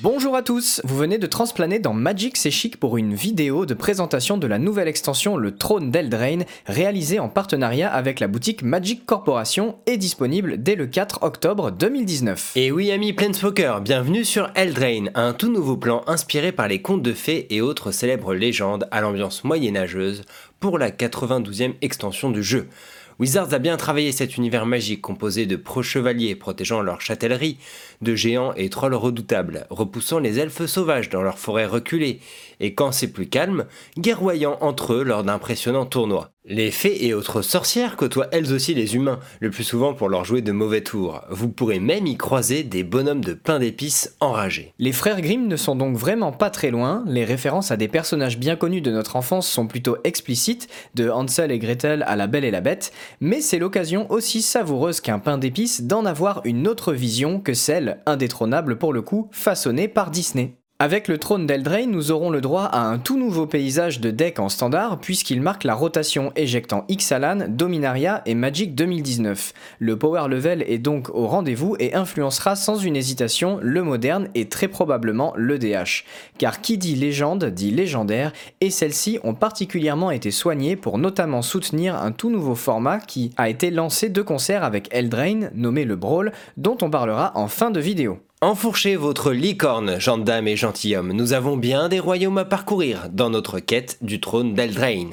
Bonjour à tous, vous venez de transplaner dans Magic C'est Chic pour une vidéo de présentation de la nouvelle extension Le Trône d'Eldraine, réalisée en partenariat avec la boutique Magic Corporation et disponible dès le 4 octobre 2019. Et oui amis Planeswalker, bienvenue sur Eldraine, un tout nouveau plan inspiré par les contes de fées et autres célèbres légendes à l'ambiance moyenâgeuse pour la 92e extension du jeu. Wizards a bien travaillé cet univers magique composé de pro-chevaliers protégeant leur châtellerie, de géants et trolls redoutables, repoussant les elfes sauvages dans leurs forêts reculées, et quand c'est plus calme, guerroyant entre eux lors d'impressionnants tournois. Les fées et autres sorcières côtoient elles aussi les humains, le plus souvent pour leur jouer de mauvais tours. Vous pourrez même y croiser des bonhommes de pain d'épices enragés. Les frères Grimm ne sont donc vraiment pas très loin, les références à des personnages bien connus de notre enfance sont plutôt explicites, de Hansel et Gretel à La Belle et la Bête, mais c'est l'occasion aussi savoureuse qu'un pain d'épices d'en avoir une autre vision que celle, indétrônable pour le coup, façonnée par Disney. Avec le trône d'Eldraine, nous aurons le droit à un tout nouveau paysage de deck en standard puisqu'il marque la rotation éjectant Ixalan, Dominaria et Magic 2019. Le power level est donc au rendez-vous et influencera sans une hésitation le moderne et très probablement le DH. Car qui dit légende dit légendaire et celles-ci ont particulièrement été soignées pour notamment soutenir un tout nouveau format qui a été lancé de concert avec Eldraine, nommé le Brawl, dont on parlera en fin de vidéo. Enfourchez votre licorne, gendarme et gentilhomme, nous avons bien des royaumes à parcourir dans notre quête du trône d'Eldraine.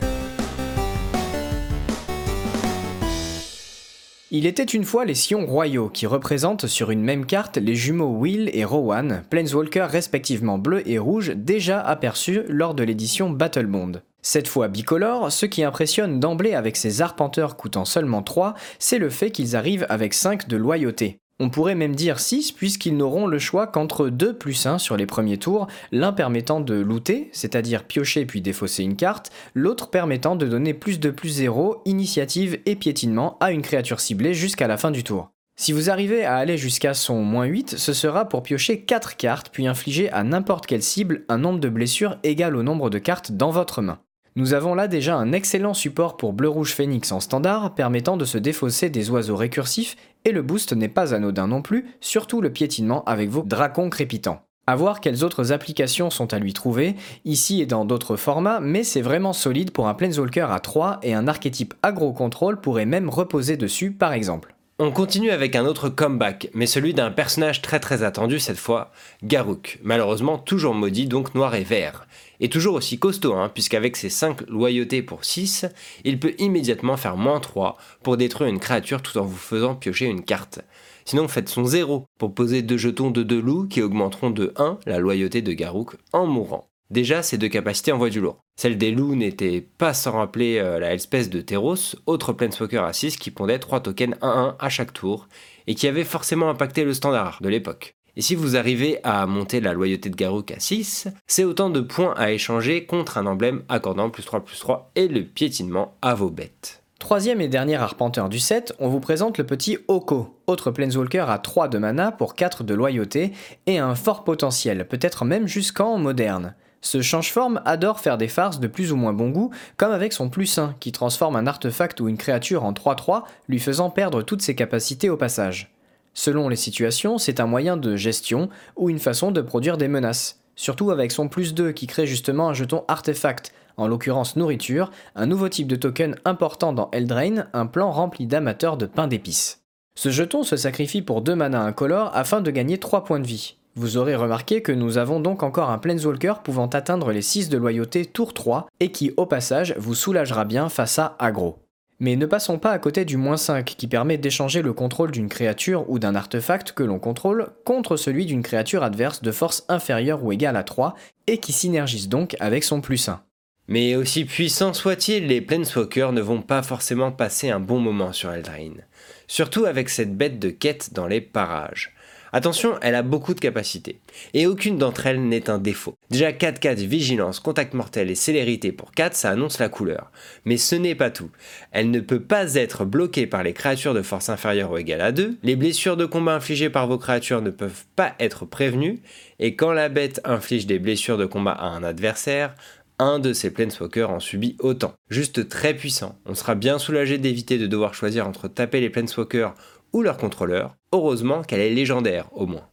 Il était une fois les Sions royaux qui représentent sur une même carte les jumeaux Will et Rowan, Planeswalker respectivement bleu et rouge déjà aperçus lors de l'édition Battle Bond. Cette fois bicolore, ce qui impressionne d'emblée avec ces arpenteurs coûtant seulement 3, c'est le fait qu'ils arrivent avec 5 de loyauté. On pourrait même dire 6 puisqu'ils n'auront le choix qu'entre 2 plus 1 sur les premiers tours, l'un permettant de looter, c'est-à-dire piocher puis défausser une carte, l'autre permettant de donner plus de plus 0, initiative et piétinement à une créature ciblée jusqu'à la fin du tour. Si vous arrivez à aller jusqu'à son moins 8, ce sera pour piocher 4 cartes puis infliger à n'importe quelle cible un nombre de blessures égal au nombre de cartes dans votre main. Nous avons là déjà un excellent support pour Bleu-Rouge Phoenix en standard, permettant de se défausser des oiseaux récursifs, et le boost n'est pas anodin non plus, surtout le piétinement avec vos dracons crépitants. A voir quelles autres applications sont à lui trouver, ici et dans d'autres formats, mais c'est vraiment solide pour un Planeswalker à 3 et un archétype agro-control pourrait même reposer dessus par exemple. On continue avec un autre comeback, mais celui d'un personnage très très attendu cette fois, Garuk, malheureusement toujours maudit donc noir et vert. Et toujours aussi costaud, hein, puisqu'avec ses 5 loyautés pour 6, il peut immédiatement faire moins 3 pour détruire une créature tout en vous faisant piocher une carte. Sinon faites son 0 pour poser deux jetons de 2 loups qui augmenteront de 1 la loyauté de Garuk en mourant. Déjà, ces deux capacités envoient du lourd. Celle des loups n'était pas sans rappeler euh, la espèce de Teros, autre Planeswalker à 6 qui pondait 3 tokens 1-1 à chaque tour, et qui avait forcément impacté le standard de l'époque. Et si vous arrivez à monter la loyauté de Garuk à 6, c'est autant de points à échanger contre un emblème accordant plus 3 plus 3 et le piétinement à vos bêtes. Troisième et dernier arpenteur du set, on vous présente le petit Oko, autre Planeswalker à 3 de mana pour 4 de loyauté et un fort potentiel, peut-être même jusqu'en moderne. Ce change-forme adore faire des farces de plus ou moins bon goût, comme avec son plus 1, qui transforme un artefact ou une créature en 3-3, lui faisant perdre toutes ses capacités au passage. Selon les situations, c'est un moyen de gestion ou une façon de produire des menaces. Surtout avec son plus 2 qui crée justement un jeton artefact, en l'occurrence nourriture, un nouveau type de token important dans Eldraine, un plan rempli d'amateurs de pain d'épices. Ce jeton se sacrifie pour 2 mana incolores afin de gagner 3 points de vie. Vous aurez remarqué que nous avons donc encore un Planeswalker pouvant atteindre les 6 de loyauté tour 3 et qui au passage vous soulagera bien face à aggro. Mais ne passons pas à côté du moins 5 qui permet d'échanger le contrôle d'une créature ou d'un artefact que l'on contrôle contre celui d'une créature adverse de force inférieure ou égale à 3 et qui synergise donc avec son plus 1. Mais aussi puissants soient-ils, les Planeswalkers ne vont pas forcément passer un bon moment sur Eldraine. Surtout avec cette bête de quête dans les parages. Attention, elle a beaucoup de capacités, et aucune d'entre elles n'est un défaut. Déjà 4-4 vigilance, contact mortel et célérité pour 4, ça annonce la couleur. Mais ce n'est pas tout. Elle ne peut pas être bloquée par les créatures de force inférieure ou égale à 2, les blessures de combat infligées par vos créatures ne peuvent pas être prévenues, et quand la bête inflige des blessures de combat à un adversaire, un de ces Planeswalkers en subit autant. Juste très puissant. On sera bien soulagé d'éviter de devoir choisir entre taper les Planeswalkers ou leur contrôleur, heureusement qu'elle est légendaire au moins.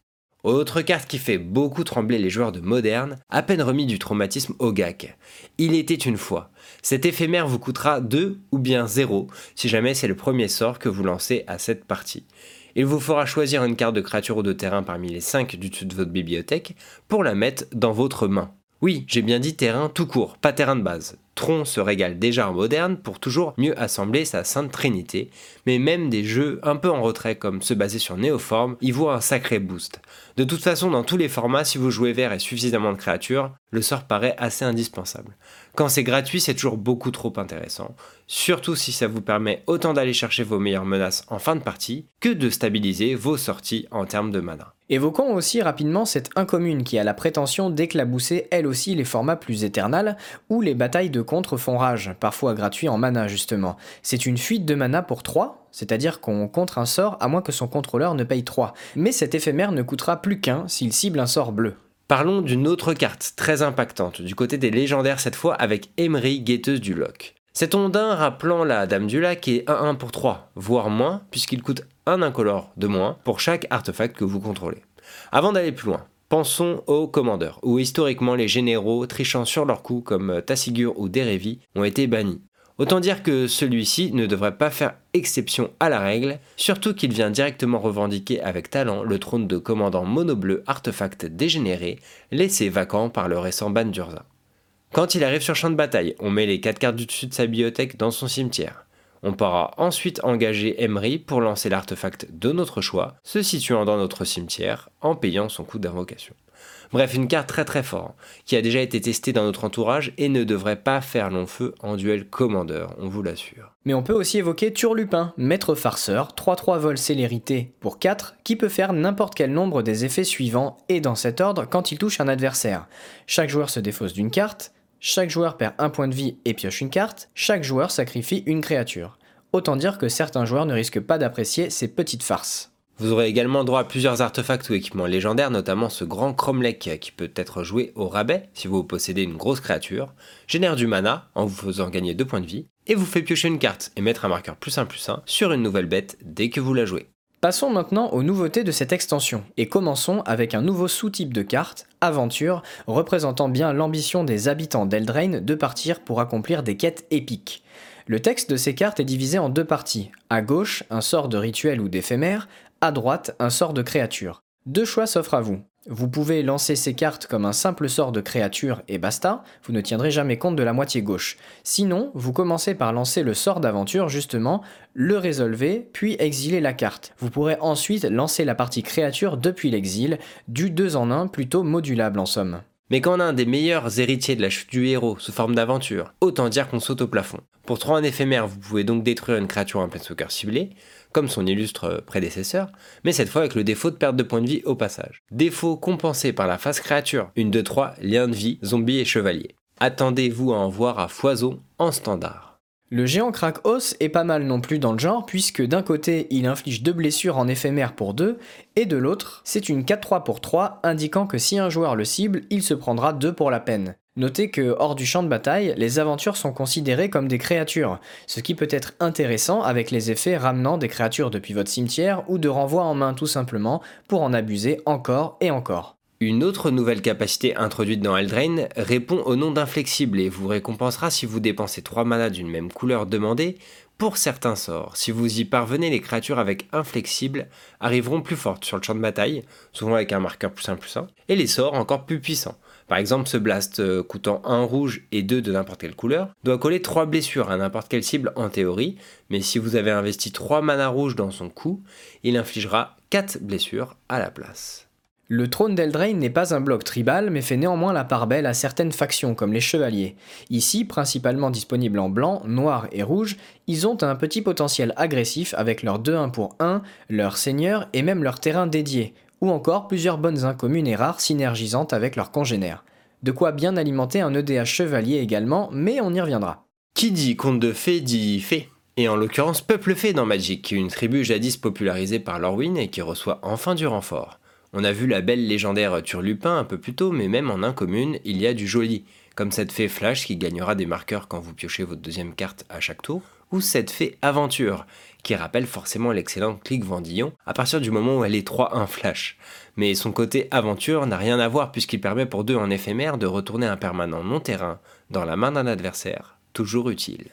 Autre carte qui fait beaucoup trembler les joueurs de moderne, à peine remis du traumatisme Ogak. Il était une fois. Cet éphémère vous coûtera 2 ou bien 0 si jamais c'est le premier sort que vous lancez à cette partie. Il vous fera choisir une carte de créature ou de terrain parmi les 5 du dessus de votre bibliothèque pour la mettre dans votre main. Oui, j'ai bien dit terrain tout court, pas terrain de base. Tron se régale déjà en moderne pour toujours mieux assembler sa sainte trinité, mais même des jeux un peu en retrait comme ceux basés sur Néoforme y voient un sacré boost. De toute façon, dans tous les formats, si vous jouez vert et suffisamment de créatures, le sort paraît assez indispensable. Quand c'est gratuit, c'est toujours beaucoup trop intéressant, surtout si ça vous permet autant d'aller chercher vos meilleures menaces en fin de partie que de stabiliser vos sorties en termes de mana. Évoquons aussi rapidement cette incommune qui a la prétention d'éclabousser elle aussi les formats plus éternels ou les batailles de contre font rage, parfois gratuits en mana justement. C'est une fuite de mana pour 3, c'est-à-dire qu'on contre un sort à moins que son contrôleur ne paye 3. Mais cet éphémère ne coûtera plus qu'un s'il cible un sort bleu. Parlons d'une autre carte très impactante, du côté des légendaires cette fois avec Emery, guetteuse du loch. Cet ondin rappelant la Dame du Lac est 1-1 pour 3, voire moins, puisqu'il coûte un incolore de moins pour chaque artefact que vous contrôlez. Avant d'aller plus loin, pensons aux commandeurs, où historiquement les généraux trichant sur leur coup comme Tassigur ou Derevi ont été bannis. Autant dire que celui-ci ne devrait pas faire exception à la règle, surtout qu'il vient directement revendiquer avec talent le trône de commandant monobleu artefact dégénéré, laissé vacant par le récent ban d'Urza. Quand il arrive sur champ de bataille, on met les 4 cartes du dessus de sa bibliothèque dans son cimetière. On pourra ensuite engager Emery pour lancer l'artefact de notre choix, se situant dans notre cimetière en payant son coût d'invocation. Bref, une carte très très forte, qui a déjà été testée dans notre entourage et ne devrait pas faire long feu en duel commandeur, on vous l'assure. Mais on peut aussi évoquer Turlupin, maître farceur, 3-3 vol célérité pour 4, qui peut faire n'importe quel nombre des effets suivants et dans cet ordre quand il touche un adversaire. Chaque joueur se défausse d'une carte, chaque joueur perd un point de vie et pioche une carte, chaque joueur sacrifie une créature. Autant dire que certains joueurs ne risquent pas d'apprécier ces petites farces. Vous aurez également droit à plusieurs artefacts ou équipements légendaires, notamment ce grand Cromlech qui peut être joué au rabais si vous possédez une grosse créature, génère du mana en vous faisant gagner 2 points de vie, et vous fait piocher une carte et mettre un marqueur plus 1 plus 1 sur une nouvelle bête dès que vous la jouez. Passons maintenant aux nouveautés de cette extension, et commençons avec un nouveau sous-type de carte, Aventure, représentant bien l'ambition des habitants d'Eldraine de partir pour accomplir des quêtes épiques. Le texte de ces cartes est divisé en deux parties. À gauche, un sort de rituel ou d'éphémère, à droite un sort de créature. Deux choix s'offrent à vous. Vous pouvez lancer ces cartes comme un simple sort de créature et basta, vous ne tiendrez jamais compte de la moitié gauche. Sinon, vous commencez par lancer le sort d'aventure justement, le résolvez, puis exiler la carte. Vous pourrez ensuite lancer la partie créature depuis l'exil, du 2 en 1 plutôt modulable en somme. Mais quand on a un des meilleurs héritiers de la chute du héros sous forme d'aventure, autant dire qu'on saute au plafond. Pour 3 en éphémère, vous pouvez donc détruire une créature en Planeswalker ciblée, comme son illustre prédécesseur, mais cette fois avec le défaut de perte de points de vie au passage. Défaut compensé par la phase créature, une de 3, lien de vie, zombie et chevalier. Attendez-vous à en voir à foison en standard. Le géant crack os est pas mal non plus dans le genre, puisque d'un côté il inflige deux blessures en éphémère pour 2, et de l'autre, c'est une 4-3 pour 3, indiquant que si un joueur le cible, il se prendra 2 pour la peine. Notez que hors du champ de bataille, les aventures sont considérées comme des créatures, ce qui peut être intéressant avec les effets ramenant des créatures depuis votre cimetière ou de renvoi en main tout simplement pour en abuser encore et encore. Une autre nouvelle capacité introduite dans Eldraine répond au nom d'inflexible et vous récompensera si vous dépensez 3 manas d'une même couleur demandée pour certains sorts. Si vous y parvenez, les créatures avec inflexible arriveront plus fortes sur le champ de bataille, souvent avec un marqueur plus 1 plus 1, et les sorts encore plus puissants. Par exemple, ce blast euh, coûtant 1 rouge et 2 de n'importe quelle couleur doit coller 3 blessures à n'importe quelle cible en théorie, mais si vous avez investi 3 mana rouges dans son coup, il infligera 4 blessures à la place. Le trône d'Eldraine n'est pas un bloc tribal, mais fait néanmoins la part belle à certaines factions comme les chevaliers. Ici, principalement disponibles en blanc, noir et rouge, ils ont un petit potentiel agressif avec leur 2-1 pour 1, leur seigneur et même leur terrain dédié, ou encore plusieurs bonnes incommunes et rares synergisantes avec leurs congénères. De quoi bien alimenter un EDH chevalier également, mais on y reviendra. Qui dit conte de fées dit fée et en l'occurrence Peuple Fée dans Magic, une tribu jadis popularisée par Lorwyn et qui reçoit enfin du renfort. On a vu la belle légendaire Turlupin un peu plus tôt, mais même en incommune, il y a du joli, comme cette fée Flash qui gagnera des marqueurs quand vous piochez votre deuxième carte à chaque tour, ou cette fée aventure, qui rappelle forcément l'excellente clique Vendillon à partir du moment où elle est 3-1 flash. Mais son côté aventure n'a rien à voir puisqu'il permet pour deux en éphémère de retourner un permanent non terrain dans la main d'un adversaire, toujours utile.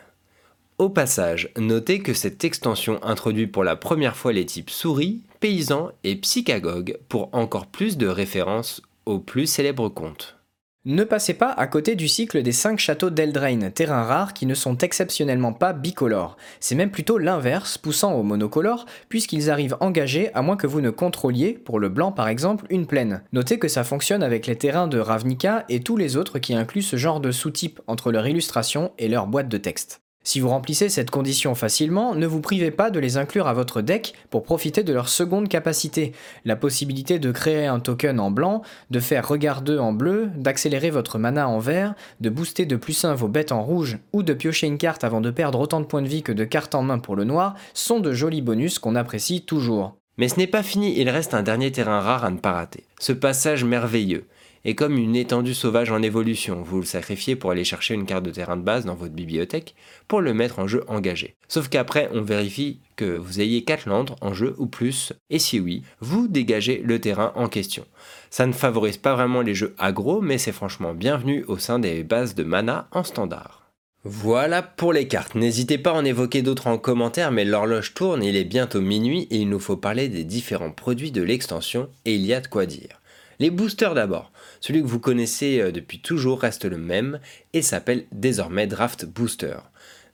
Au passage, notez que cette extension introduit pour la première fois les types souris, paysans et psychagogues pour encore plus de références aux plus célèbres contes. Ne passez pas à côté du cycle des 5 châteaux d'Eldraine, terrains rares qui ne sont exceptionnellement pas bicolores. C'est même plutôt l'inverse, poussant au monocolore, puisqu'ils arrivent engagés à moins que vous ne contrôliez, pour le blanc par exemple, une plaine. Notez que ça fonctionne avec les terrains de Ravnica et tous les autres qui incluent ce genre de sous-type entre leur illustration et leur boîte de texte. Si vous remplissez cette condition facilement, ne vous privez pas de les inclure à votre deck pour profiter de leur seconde capacité, la possibilité de créer un token en blanc, de faire regard 2 en bleu, d'accélérer votre mana en vert, de booster de plus 1 vos bêtes en rouge ou de piocher une carte avant de perdre autant de points de vie que de cartes en main pour le noir sont de jolis bonus qu'on apprécie toujours. Mais ce n'est pas fini, il reste un dernier terrain rare à ne pas rater. Ce passage merveilleux est comme une étendue sauvage en évolution. Vous le sacrifiez pour aller chercher une carte de terrain de base dans votre bibliothèque pour le mettre en jeu engagé. Sauf qu'après, on vérifie que vous ayez 4 landes en jeu ou plus, et si oui, vous dégagez le terrain en question. Ça ne favorise pas vraiment les jeux aggro, mais c'est franchement bienvenu au sein des bases de mana en standard. Voilà pour les cartes. N'hésitez pas à en évoquer d'autres en commentaire, mais l'horloge tourne, il est bientôt minuit et il nous faut parler des différents produits de l'extension, et il y a de quoi dire. Les boosters d'abord. Celui que vous connaissez euh, depuis toujours reste le même et s'appelle désormais Draft Booster.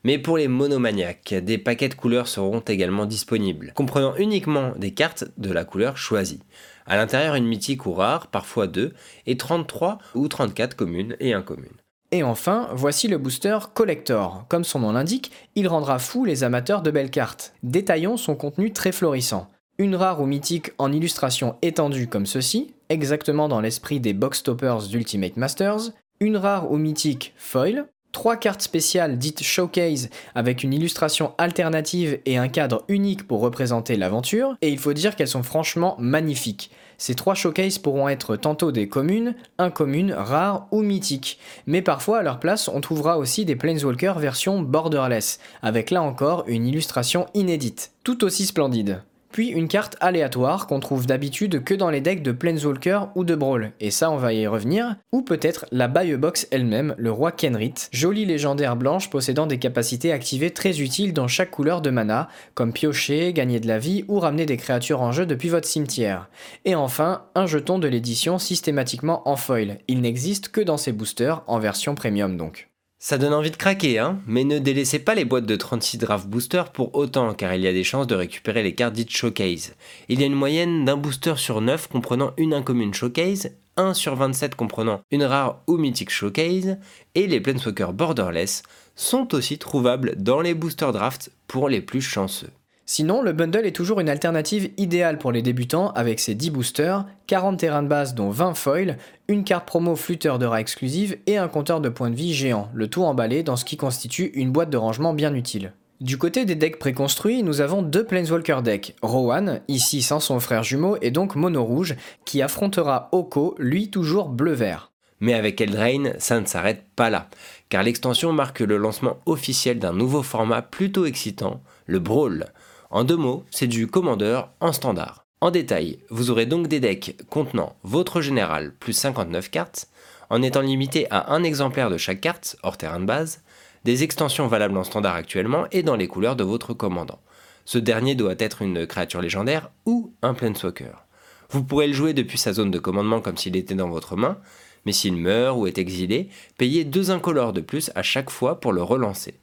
Mais pour les monomaniaques, des paquets de couleurs seront également disponibles, comprenant uniquement des cartes de la couleur choisie. À l'intérieur, une mythique ou rare, parfois deux, et 33 ou 34 communes et incommunes. Et enfin, voici le booster Collector. Comme son nom l'indique, il rendra fou les amateurs de belles cartes. Détaillons son contenu très florissant. Une rare ou mythique en illustration étendue comme ceci, exactement dans l'esprit des box toppers d'Ultimate Masters, une rare ou mythique foil, trois cartes spéciales dites showcase avec une illustration alternative et un cadre unique pour représenter l'aventure, et il faut dire qu'elles sont franchement magnifiques. Ces trois showcases pourront être tantôt des communes, incommunes, rares ou mythiques, mais parfois à leur place on trouvera aussi des Planeswalker version borderless, avec là encore une illustration inédite, tout aussi splendide puis une carte aléatoire qu'on trouve d'habitude que dans les decks de Planeswalker ou de Brawl, et ça on va y revenir, ou peut-être la Box elle-même, le roi Kenrit, jolie légendaire blanche possédant des capacités activées très utiles dans chaque couleur de mana, comme piocher, gagner de la vie ou ramener des créatures en jeu depuis votre cimetière. Et enfin, un jeton de l'édition systématiquement en foil, il n'existe que dans ces boosters, en version premium donc. Ça donne envie de craquer, hein Mais ne délaissez pas les boîtes de 36 draft booster pour autant, car il y a des chances de récupérer les cartes dites showcase. Il y a une moyenne d'un booster sur 9 comprenant une incommune showcase, 1 sur 27 comprenant une rare ou mythique showcase, et les Planeswalker borderless sont aussi trouvables dans les booster draft pour les plus chanceux. Sinon, le bundle est toujours une alternative idéale pour les débutants avec ses 10 boosters, 40 terrains de base dont 20 foils, une carte promo flûteur de rat exclusive et un compteur de points de vie géant, le tout emballé dans ce qui constitue une boîte de rangement bien utile. Du côté des decks préconstruits, nous avons deux Planeswalker decks. Rowan, ici sans son frère jumeau et donc mono rouge, qui affrontera Oko, lui toujours bleu-vert. Mais avec Eldraine, ça ne s'arrête pas là, car l'extension marque le lancement officiel d'un nouveau format plutôt excitant, le Brawl. En deux mots, c'est du commandeur en standard. En détail, vous aurez donc des decks contenant votre général plus 59 cartes, en étant limité à un exemplaire de chaque carte, hors terrain de base, des extensions valables en standard actuellement et dans les couleurs de votre commandant. Ce dernier doit être une créature légendaire ou un planeswalker. Vous pourrez le jouer depuis sa zone de commandement comme s'il était dans votre main, mais s'il meurt ou est exilé, payez deux incolores de plus à chaque fois pour le relancer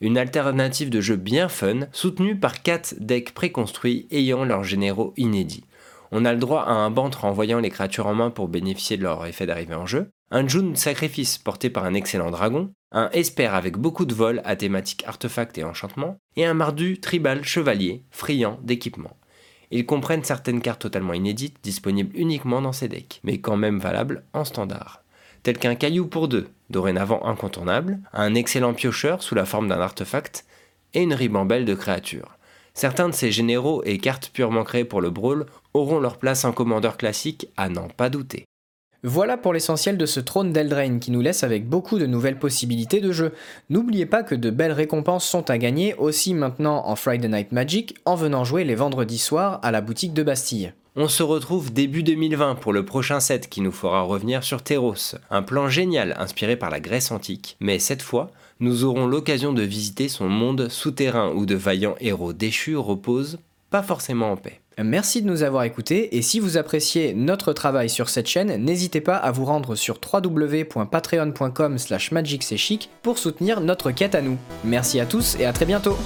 une alternative de jeu bien fun, soutenue par 4 decks préconstruits ayant leurs généraux inédits. On a le droit à un bantre envoyant les créatures en main pour bénéficier de leur effet d'arrivée en jeu, un June Sacrifice porté par un excellent dragon, un Esper avec beaucoup de vol à thématique artefact et enchantement, et un Mardu Tribal Chevalier, friand d'équipement. Ils comprennent certaines cartes totalement inédites disponibles uniquement dans ces decks, mais quand même valables en standard tel qu'un caillou pour deux, dorénavant incontournable, un excellent piocheur sous la forme d'un artefact, et une ribambelle de créatures. Certains de ces généraux et cartes purement créées pour le brawl auront leur place en commandeur classique à n'en pas douter. Voilà pour l'essentiel de ce trône d'Eldraine qui nous laisse avec beaucoup de nouvelles possibilités de jeu. N'oubliez pas que de belles récompenses sont à gagner aussi maintenant en Friday Night Magic en venant jouer les vendredis soirs à la boutique de Bastille. On se retrouve début 2020 pour le prochain set qui nous fera revenir sur Terros, un plan génial inspiré par la Grèce antique, mais cette fois, nous aurons l'occasion de visiter son monde souterrain où de vaillants héros déchus reposent, pas forcément en paix. Merci de nous avoir écoutés et si vous appréciez notre travail sur cette chaîne, n'hésitez pas à vous rendre sur www.patreon.com slash pour soutenir notre quête à nous. Merci à tous et à très bientôt